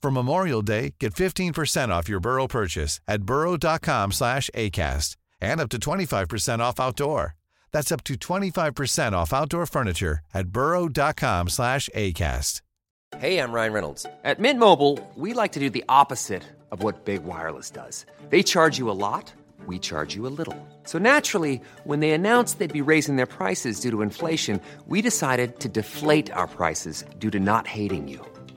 For Memorial Day, get 15% off your Burrow purchase at burrow.com slash ACAST and up to 25% off outdoor. That's up to 25% off outdoor furniture at burrow.com slash ACAST. Hey, I'm Ryan Reynolds. At Mint Mobile, we like to do the opposite of what Big Wireless does. They charge you a lot, we charge you a little. So naturally, when they announced they'd be raising their prices due to inflation, we decided to deflate our prices due to not hating you.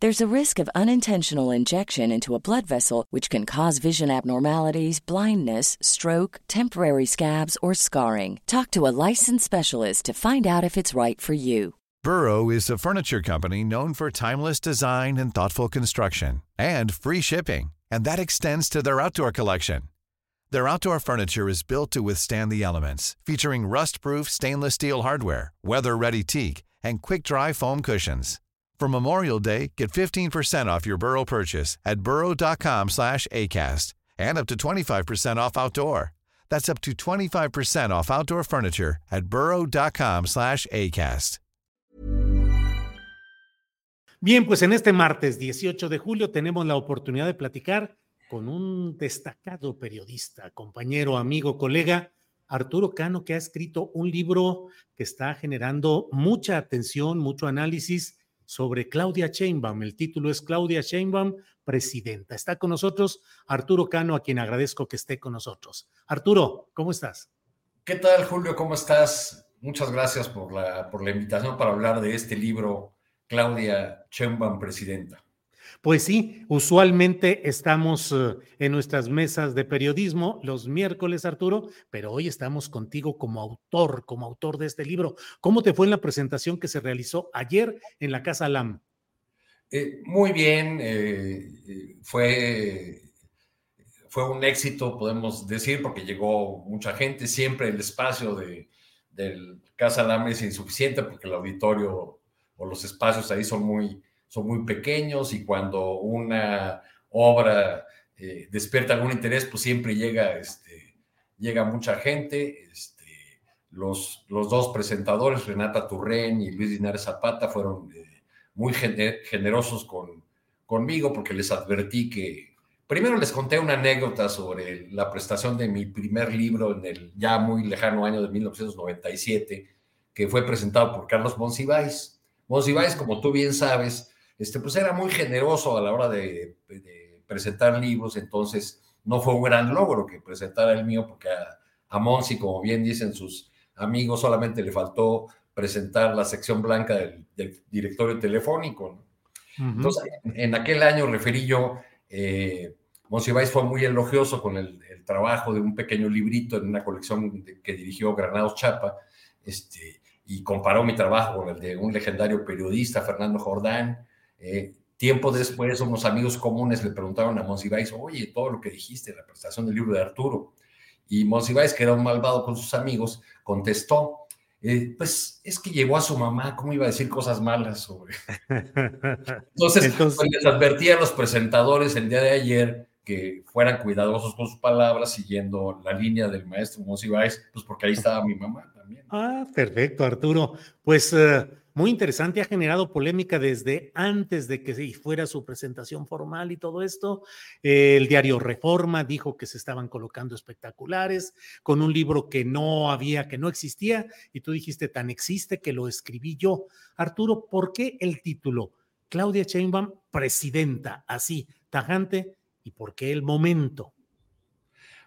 There's a risk of unintentional injection into a blood vessel, which can cause vision abnormalities, blindness, stroke, temporary scabs, or scarring. Talk to a licensed specialist to find out if it's right for you. Burrow is a furniture company known for timeless design and thoughtful construction and free shipping, and that extends to their outdoor collection. Their outdoor furniture is built to withstand the elements, featuring rust-proof stainless steel hardware, weather-ready teak, and quick-dry foam cushions. For Memorial Day, get 15% off your Burrow purchase at burrow.com slash ACAST and up to 25% off outdoor. That's up to 25% off outdoor furniture at burrow.com slash ACAST. Bien, pues en este martes 18 de julio tenemos la oportunidad de platicar con un destacado periodista, compañero, amigo, colega, Arturo Cano, que ha escrito un libro que está generando mucha atención, mucho análisis sobre Claudia Sheinbaum. El título es Claudia Sheinbaum, presidenta. Está con nosotros Arturo Cano, a quien agradezco que esté con nosotros. Arturo, ¿cómo estás? ¿Qué tal, Julio? ¿Cómo estás? Muchas gracias por la, por la invitación para hablar de este libro, Claudia Sheinbaum, presidenta. Pues sí, usualmente estamos eh, en nuestras mesas de periodismo los miércoles, Arturo, pero hoy estamos contigo como autor, como autor de este libro. ¿Cómo te fue en la presentación que se realizó ayer en la Casa LAM? Eh, muy bien, eh, fue, fue un éxito, podemos decir, porque llegó mucha gente. Siempre el espacio de, del Casa LAM es insuficiente porque el auditorio o los espacios ahí son muy son muy pequeños y cuando una obra eh, despierta algún interés, pues siempre llega, este, llega mucha gente. Este, los, los dos presentadores, Renata Turren y Luis Dinares Zapata, fueron eh, muy generosos con, conmigo porque les advertí que, primero les conté una anécdota sobre la prestación de mi primer libro en el ya muy lejano año de 1997, que fue presentado por Carlos Monsiváis. Monsiváis, como tú bien sabes, este, pues era muy generoso a la hora de, presentar libros, entonces no fue un gran logro que presentara el mío, porque a, a Monsi, como bien dicen sus amigos, solamente le faltó presentar la sección blanca del, directorio telefónico. Entonces, en aquel año referí yo, eh, Monsiváis fue muy elogioso con el, trabajo de un pequeño librito en una colección que dirigió Granados Chapa, este, y comparó mi trabajo con el de un legendario periodista, Fernando Jordán, eh, tiempo después, unos amigos comunes le preguntaron a Monsiváis, oye, todo lo que dijiste, la presentación del libro de Arturo. Y Monsiváis, que era un malvado con sus amigos, contestó, eh, pues es que llegó a su mamá, ¿cómo iba a decir cosas malas sobre? Entonces, Pues les advertí a los presentadores el día de ayer que fueran cuidadosos con sus palabras, siguiendo la línea del maestro Monsiváis, pues porque ahí estaba mi mamá también. Ah, perfecto, Arturo. Pues uh, muy interesante, ha generado polémica desde antes de que fuera su presentación formal y todo esto. El diario Reforma dijo que se estaban colocando espectaculares con un libro que no había, que no existía, y tú dijiste, tan existe que lo escribí yo. Arturo, ¿por qué el título? Claudia Sheinbaum, presidenta, así, tajante, y por qué el momento?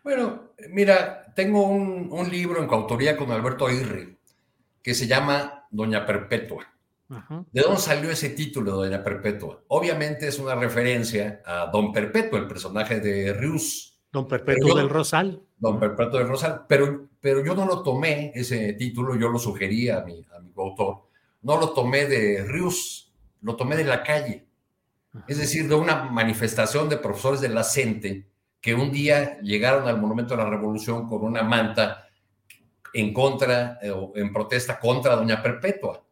Bueno, mira, tengo un, libro en coautoría con Alberto Aguirre que se llama Doña Perpetua. ¿De dónde salió ese título, Doña Perpetua? Obviamente es una referencia a Don Perpetuo, el personaje de Rius. Don Perpetuo del Rosal. Don Perpetuo del Rosal, pero, pero yo no lo tomé, ese título, yo lo sugerí a mi, a mi coautor, no lo tomé de Rius, lo tomé de la calle. Es decir, de una manifestación de profesores de la CENTE que un día llegaron al Monumento de la Revolución con una manta en contra eh, o en protesta contra Doña Perpetua.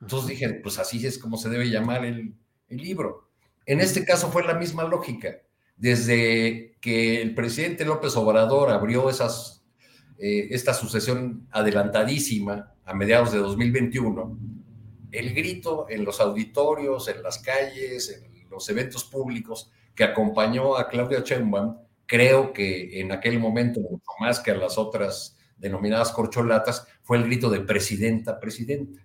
Entonces dije, pues así es como se debe llamar el, libro. En este caso fue la misma lógica. Desde que el presidente López Obrador abrió esas, eh, esta sucesión adelantadísima a mediados de 2021, el grito en los auditorios, en las calles, en los eventos públicos que acompañó a Claudia Sheinbaum, creo que en aquel momento, mucho más que a las otras denominadas corcholatas, fue el grito de presidenta, presidenta.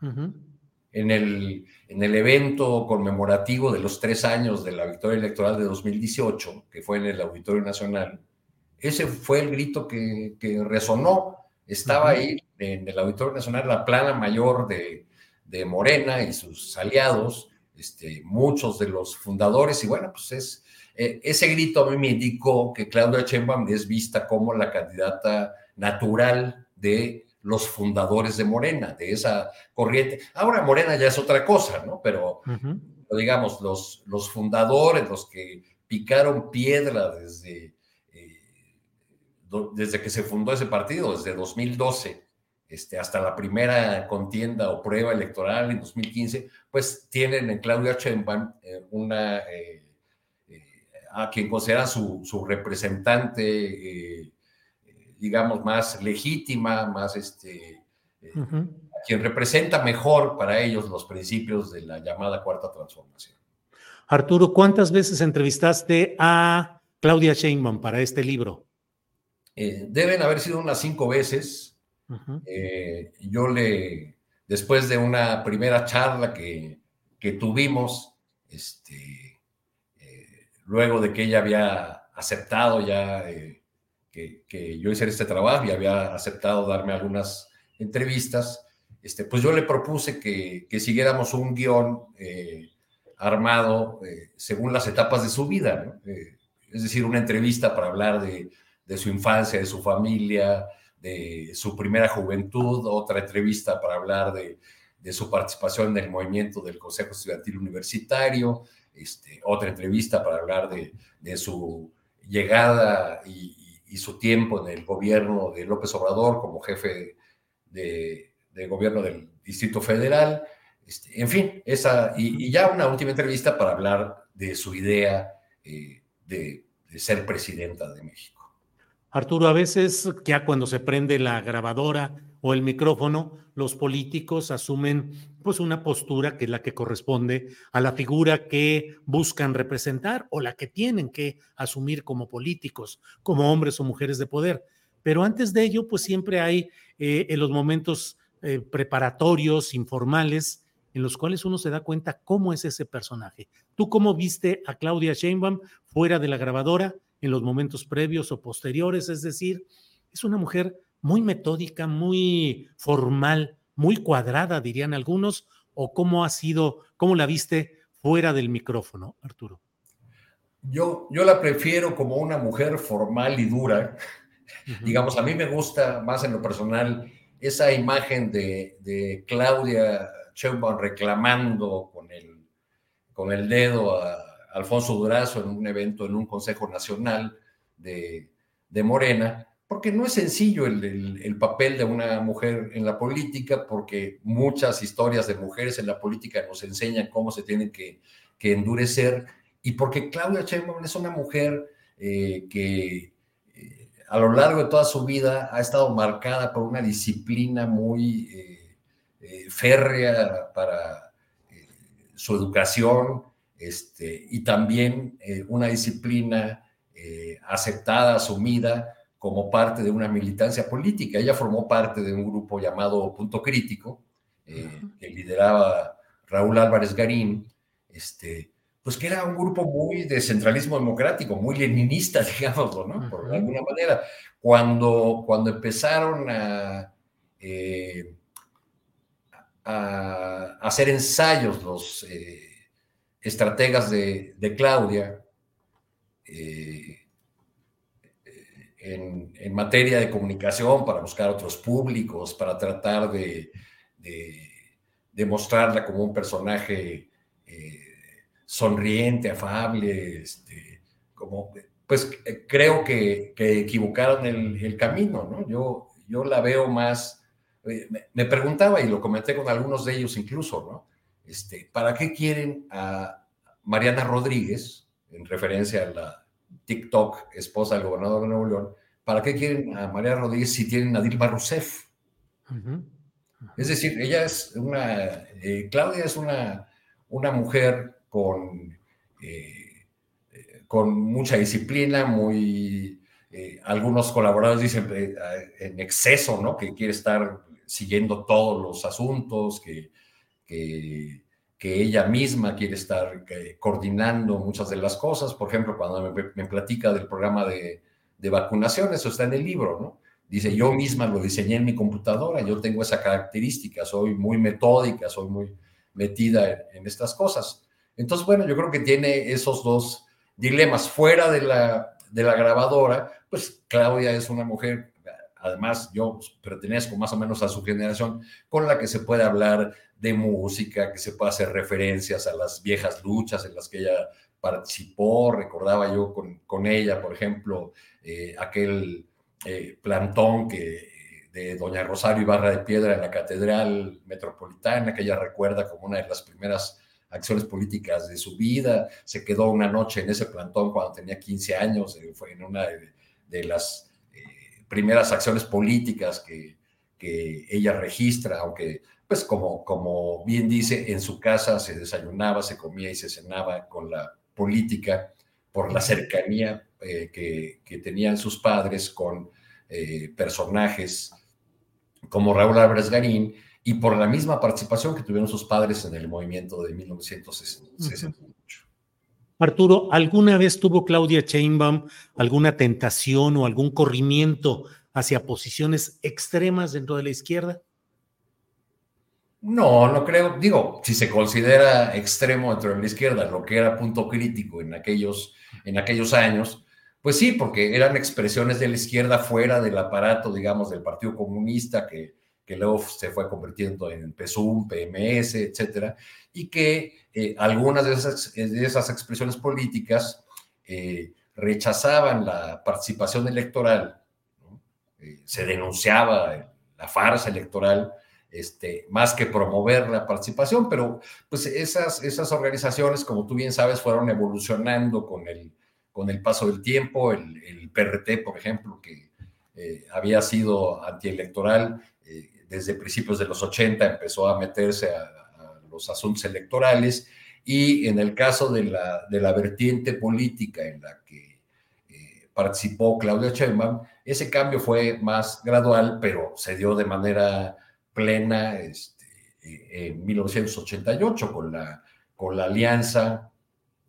en, el, en el evento conmemorativo de los tres años de la victoria electoral de 2018, que fue en el Auditorio Nacional, ese fue el grito que, que resonó. Estaba ahí en el Auditorio Nacional la plana mayor de, de Morena y sus aliados, este, muchos de los fundadores, y bueno, pues es, eh, ese grito a mí me indicó que Claudia Sheinbaum es vista como la candidata natural de los fundadores de Morena, de esa corriente. Ahora Morena ya es otra cosa, ¿no? Pero, digamos, los, los fundadores, los que picaron piedra desde, eh, desde que se fundó ese partido, desde 2012 este, hasta la primera contienda o prueba electoral en 2015, pues tienen en Claudia Sheinbaum eh, una, eh, a quien considera su, su representante digamos, más legítima, más este, eh, quien representa mejor para ellos los principios de la llamada cuarta transformación. Arturo, ¿cuántas veces entrevistaste a Claudia Sheinbaum para este libro? Eh, deben haber sido unas cinco veces. Eh, yo le, después de una primera charla que, que tuvimos, este, luego de que ella había aceptado ya que, yo hiciera este trabajo y había aceptado darme algunas entrevistas, este, pues yo le propuse que, que siguiéramos un guion eh, armado eh, según las etapas de su vida, eh, es decir, una entrevista para hablar de, de, su infancia, de su familia, de su primera juventud, otra entrevista para hablar de, de su participación en el movimiento del Consejo Estudiantil Universitario, este, otra entrevista para hablar de, de su llegada y, y su tiempo en el gobierno de López Obrador como jefe de, gobierno del Distrito Federal. Este, en fin, esa, y, ya una última entrevista para hablar de su idea eh, de, de ser presidenta de México. Arturo, a veces ya cuando se prende la grabadora o el micrófono, los políticos asumen pues una postura que es la que corresponde a la figura que buscan representar o la que tienen que asumir como políticos, como hombres o mujeres de poder. Pero antes de ello, pues siempre hay eh, en los momentos eh, preparatorios, informales, en los cuales uno se da cuenta cómo es ese personaje. ¿Tú cómo viste a Claudia Sheinbaum fuera de la grabadora en los momentos previos o posteriores? Es decir, es una mujer muy metódica, muy formal, muy cuadrada, dirían algunos, o cómo ha sido, cómo la viste fuera del micrófono, Arturo? Yo, yo la prefiero como una mujer formal y dura. Digamos, a mí me gusta más en lo personal esa imagen de, Claudia Sheinbaum reclamando con el, con el dedo a Alfonso Durazo en un evento, en un Consejo Nacional de, de Morena, porque no es sencillo el, papel de una mujer en la política, porque muchas historias de mujeres en la política nos enseñan cómo se tienen que, endurecer, y porque Claudia Sheinbaum es una mujer eh, que eh, a lo largo de toda su vida ha estado marcada por una disciplina muy eh, férrea para su educación, este, y también una disciplina aceptada, asumida, como parte de una militancia política. Ella formó parte de un grupo llamado Punto Crítico, eh, que lideraba Raúl Álvarez Garín, este, pues que era un grupo muy de centralismo democrático, muy leninista, digámoslo, ¿no? Por alguna manera. Cuando, cuando empezaron a, eh, a, hacer ensayos los eh, estrategas de, de Claudia, en, materia de comunicación para buscar otros públicos, para tratar de, de, mostrarla como un personaje eh, sonriente, afable, este, como, pues eh, creo que, que equivocaron el, camino, ¿no? Yo, yo la veo más, eh, me, preguntaba y lo comenté con algunos de ellos incluso, ¿no? Este, ¿Para qué quieren a Mariana Rodríguez, en referencia a la TikTok, esposa del gobernador de Nuevo León, ¿para qué quieren a María Rodríguez si tienen a Dilma Rousseff? Es decir, ella es una, eh, Claudia es una, una mujer con, eh, con mucha disciplina, muy, eh, algunos colaboradores dicen en exceso, ¿no? Que quiere estar siguiendo todos los asuntos, que, que, ella misma quiere estar coordinando muchas de las cosas. Por ejemplo, cuando me platica del programa de, de vacunación, eso está en el libro, ¿no? Dice, yo misma lo diseñé en mi computadora, yo tengo esa característica, soy muy metódica, soy muy metida en, estas cosas. Entonces, bueno, yo creo que tiene esos dos dilemas. Fuera de la, de la grabadora, pues Claudia es una mujer, además yo pertenezco más o menos a su generación, con la que se puede hablar de música, que se puede hacer referencias a las viejas luchas en las que ella participó, recordaba yo con, con ella, por ejemplo, eh, aquel eh, plantón que, de Doña Rosario Ibarra de Piedra en la Catedral Metropolitana, que ella recuerda como una de las primeras acciones políticas de su vida. Se quedó una noche en ese plantón cuando tenía 15 años, eh, fue en una de, las primeras acciones políticas que, que, ella registra, aunque, pues como, como bien dice, en su casa se desayunaba, se comía y se cenaba con la política por la cercanía eh, que, tenían sus padres con eh, personajes como Raúl Álvarez Garín y por la misma participación que tuvieron sus padres en el movimiento de 1968. Arturo, ¿alguna vez tuvo Claudia Sheinbaum alguna tentación o algún corrimiento hacia posiciones extremas dentro de la izquierda? No, no creo. Digo, si se considera extremo dentro de la izquierda, lo que era punto crítico en aquellos, en aquellos años, pues sí, porque eran expresiones de la izquierda fuera del aparato, digamos, del Partido Comunista, que, que luego se fue convirtiendo en PSUM, PMS, etcétera, y que eh, algunas de esas, de esas, expresiones políticas eh, rechazaban la participación electoral, eh, se denunciaba la farsa electoral, este, más que promover la participación, pero pues esas, esas organizaciones, como tú bien sabes, fueron evolucionando con el con el paso del tiempo, el, PRT, por ejemplo, que eh, había sido antielectoral eh, desde principios de los 80, empezó a meterse a, los asuntos electorales. Y en el caso de la, de la vertiente política en la que eh, participó Claudia Sheinbaum, ese cambio fue más gradual, pero se dio de manera plena este, en 1988 con la, con la alianza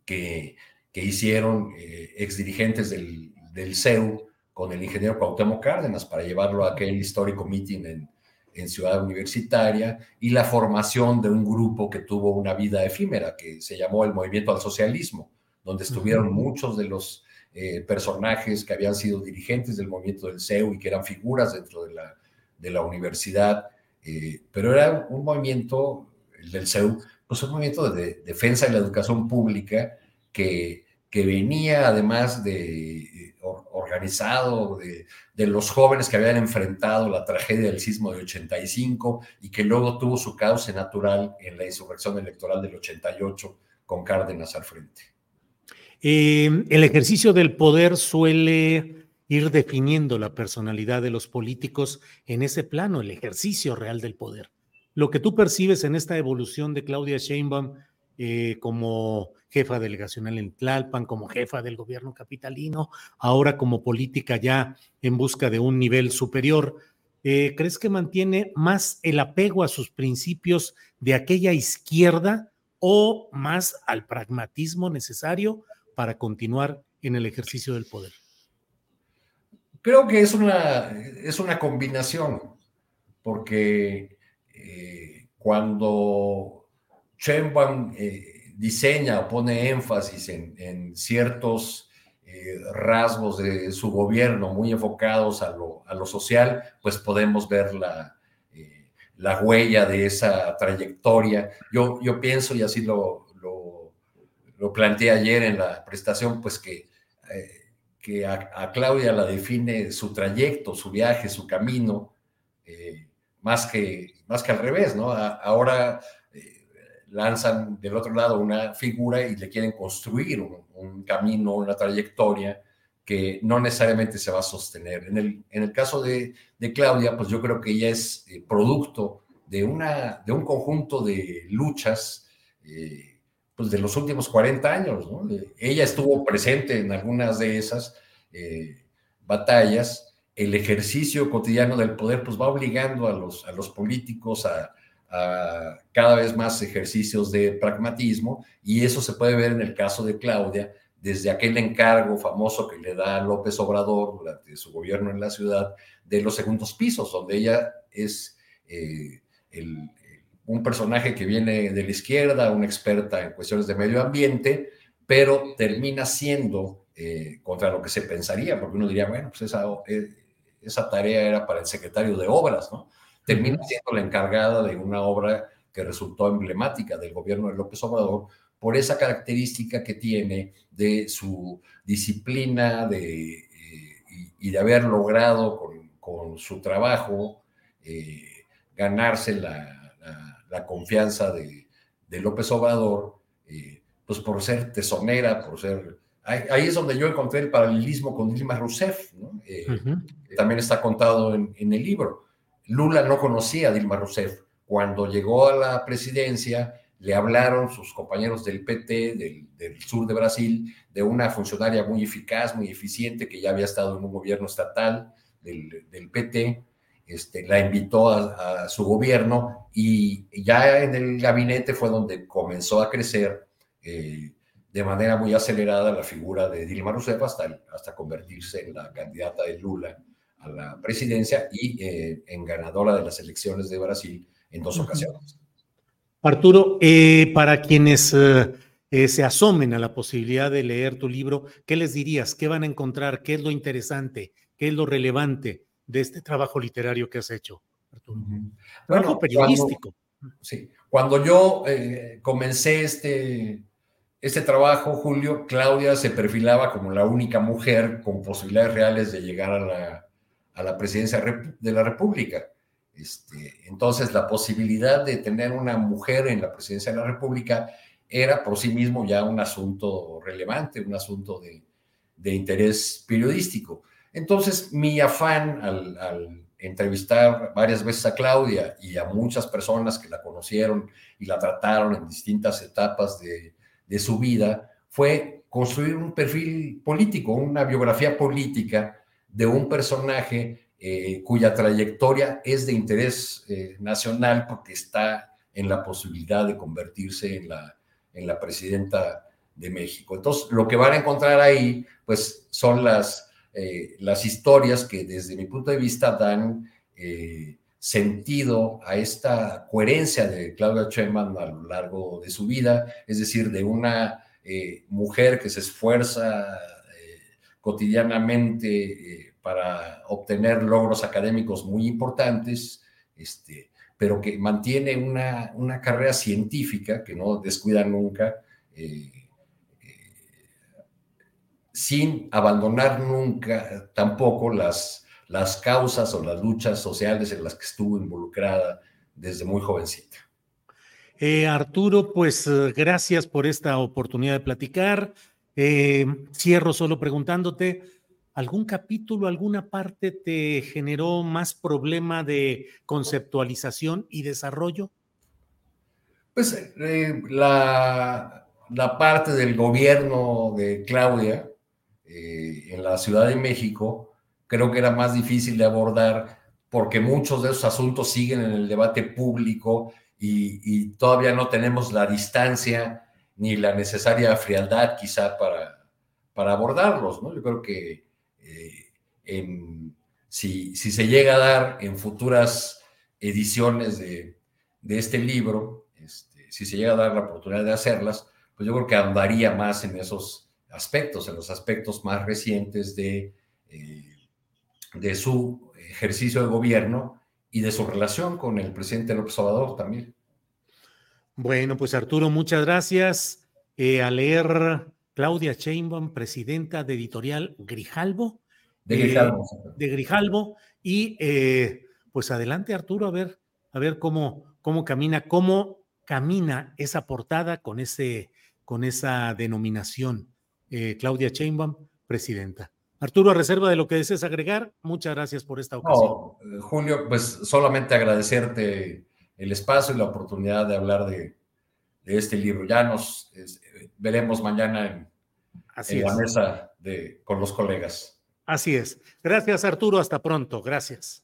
que que hicieron eh, exdirigentes del, del CEU con el ingeniero Cuauhtémoc Cárdenas para llevarlo a aquel histórico meeting en, en Ciudad Universitaria y la formación de un grupo que tuvo una vida efímera que se llamó el Movimiento al Socialismo, donde estuvieron muchos de los eh, personajes que habían sido dirigentes del movimiento del CEU y que eran figuras dentro de la, de la universidad, eh, pero era un movimiento, el del CEU, pues un movimiento de defensa de la educación pública que que venía además de organizado de, de, los jóvenes que habían enfrentado la tragedia del sismo de 85 y que luego tuvo su cauce natural en la insurrección electoral del 88 con Cárdenas al frente. Eh, el ejercicio del poder suele ir definiendo la personalidad de los políticos en ese plano, el ejercicio real del poder. Lo que tú percibes en esta evolución de Claudia Sheinbaum eh, como jefa delegacional en Tlalpan, como jefa del gobierno capitalino, ahora como política ya en busca de un nivel superior. Eh, ¿Crees que mantiene más el apego a sus principios de aquella izquierda o más al pragmatismo necesario para continuar en el ejercicio del poder? Creo que es una, es una combinación, porque eh, cuando Sheinbaum eh, diseña o pone énfasis en, ciertos eh, rasgos de su gobierno muy enfocados a lo, a lo social, pues podemos ver la, la, huella de esa trayectoria. Yo, yo pienso, y así lo, lo, lo planteé ayer en la prestación, pues que a, Claudia la define su trayecto, su viaje, su camino, eh, más, que, más que al revés, ¿no? ahora eh, lanzan del otro lado una figura y le quieren construir un, camino, una trayectoria que no necesariamente se va a sostener. En el, en el caso de, Claudia, pues yo creo que ella es eh, producto de, una, de un conjunto de luchas pues de los últimos 40 años. ¿no? Ella estuvo presente en algunas de esas eh, batallas. El ejercicio cotidiano del poder pues va obligando a los, a los políticos a, cada vez más ejercicios de pragmatismo y eso se puede ver en el caso de Claudia, desde aquel encargo famoso que le da López Obrador durante su gobierno en la ciudad de los segundos pisos, donde ella es eh, el, un personaje que viene de la izquierda, una experta en cuestiones de medio ambiente, pero termina siendo eh, contra lo que se pensaría, porque uno diría, bueno, pues esa, eh, esa tarea era para el secretario de Obras, ¿no? Termina siendo la encargada de una obra que resultó emblemática del gobierno de López Obrador por esa característica que tiene de su disciplina de, eh, y, de haber logrado con, con su trabajo ganarse la, la confianza de, López Obrador, eh, pues por ser tesonera, por ser... Ahí, es donde yo encontré el paralelismo con Dilma Rousseff, ¿no? Eh, también está contado en, el libro. Lula no conocía a Dilma Rousseff. Cuando llegó a la presidencia, le hablaron sus compañeros del PT, del, sur de Brasil, de una funcionaria muy eficaz, muy eficiente, que ya había estado en un gobierno estatal del, del PT, este, la invitó a, su gobierno y ya en el gabinete fue donde comenzó a crecer eh, de manera muy acelerada la figura de Dilma Rousseff hasta, hasta convertirse en la candidata de Lula a la presidencia y eh, en ganadora de las elecciones de Brasil en dos ocasiones. Arturo, eh, para quienes se asomen a la posibilidad de leer tu libro, ¿qué les dirías? ¿Qué van a encontrar? ¿Qué es lo interesante? ¿Qué es lo relevante? De este trabajo literario que has hecho, Arturo. Trabajo periodístico. Cuando, sí, cuando yo eh, comencé este, este trabajo, Julio, Claudia se perfilaba como la única mujer con posibilidades reales de llegar a la, a la presidencia de la República. Este, entonces, la posibilidad de tener una mujer en la presidencia de la República era por sí mismo ya un asunto relevante, un asunto de, de interés periodístico. Entonces, mi afán al, entrevistar varias veces a Claudia y a muchas personas que la conocieron y la trataron en distintas etapas de, su vida fue construir un perfil político, una biografía política de un personaje eh, cuya trayectoria es de interés eh, nacional porque está en la posibilidad de convertirse en la, en la presidenta de México. Entonces, lo que van a encontrar ahí, pues, son las eh, las historias que desde mi punto de vista dan eh, sentido a esta coherencia de Claudia Sheinbaum a lo largo de su vida, es decir, de una eh, mujer que se esfuerza cotidianamente para obtener logros académicos muy importantes, este, pero que mantiene una, una carrera científica que no descuida nunca sin abandonar nunca tampoco las, las causas o las luchas sociales en las que estuvo involucrada desde muy jovencita. Eh, Arturo, pues eh, gracias por esta oportunidad de platicar. Eh, cierro solo preguntándote, ¿algún capítulo, alguna parte te generó más problema de conceptualización y desarrollo? Pues la, la, parte del gobierno de Claudia en la Ciudad de México creo que era más difícil de abordar porque muchos de esos asuntos siguen en el debate público y, todavía no tenemos la distancia ni la necesaria frialdad quizá para, para abordarlos, ¿no? Yo creo que eh, si, si, se llega a dar en futuras ediciones de, de este libro, este, si se llega a dar la oportunidad de hacerlas, pues yo creo que andaría más en esos aspectos, en los aspectos más recientes de, eh, de su ejercicio de gobierno y de su relación con el presidente López Obrador también. Bueno, pues Arturo, muchas gracias. Eh, a leer Claudia Sheinbaum, presidenta de Editorial Grijalbo. De Grijalbo. Eh, de Grijalbo. Y eh, pues adelante, Arturo, a ver, a ver cómo, cómo camina, cómo camina esa portada con, ese, con esa denominación. Claudia Sheinbaum, presidenta. Arturo, a reserva de lo que desees agregar, muchas gracias por esta ocasión. No, Julio, pues solamente agradecerte el espacio y la oportunidad de hablar de, este libro. Ya nos veremos mañana en, la mesa de, con los colegas. Así es. Gracias, Arturo. Hasta pronto. Gracias.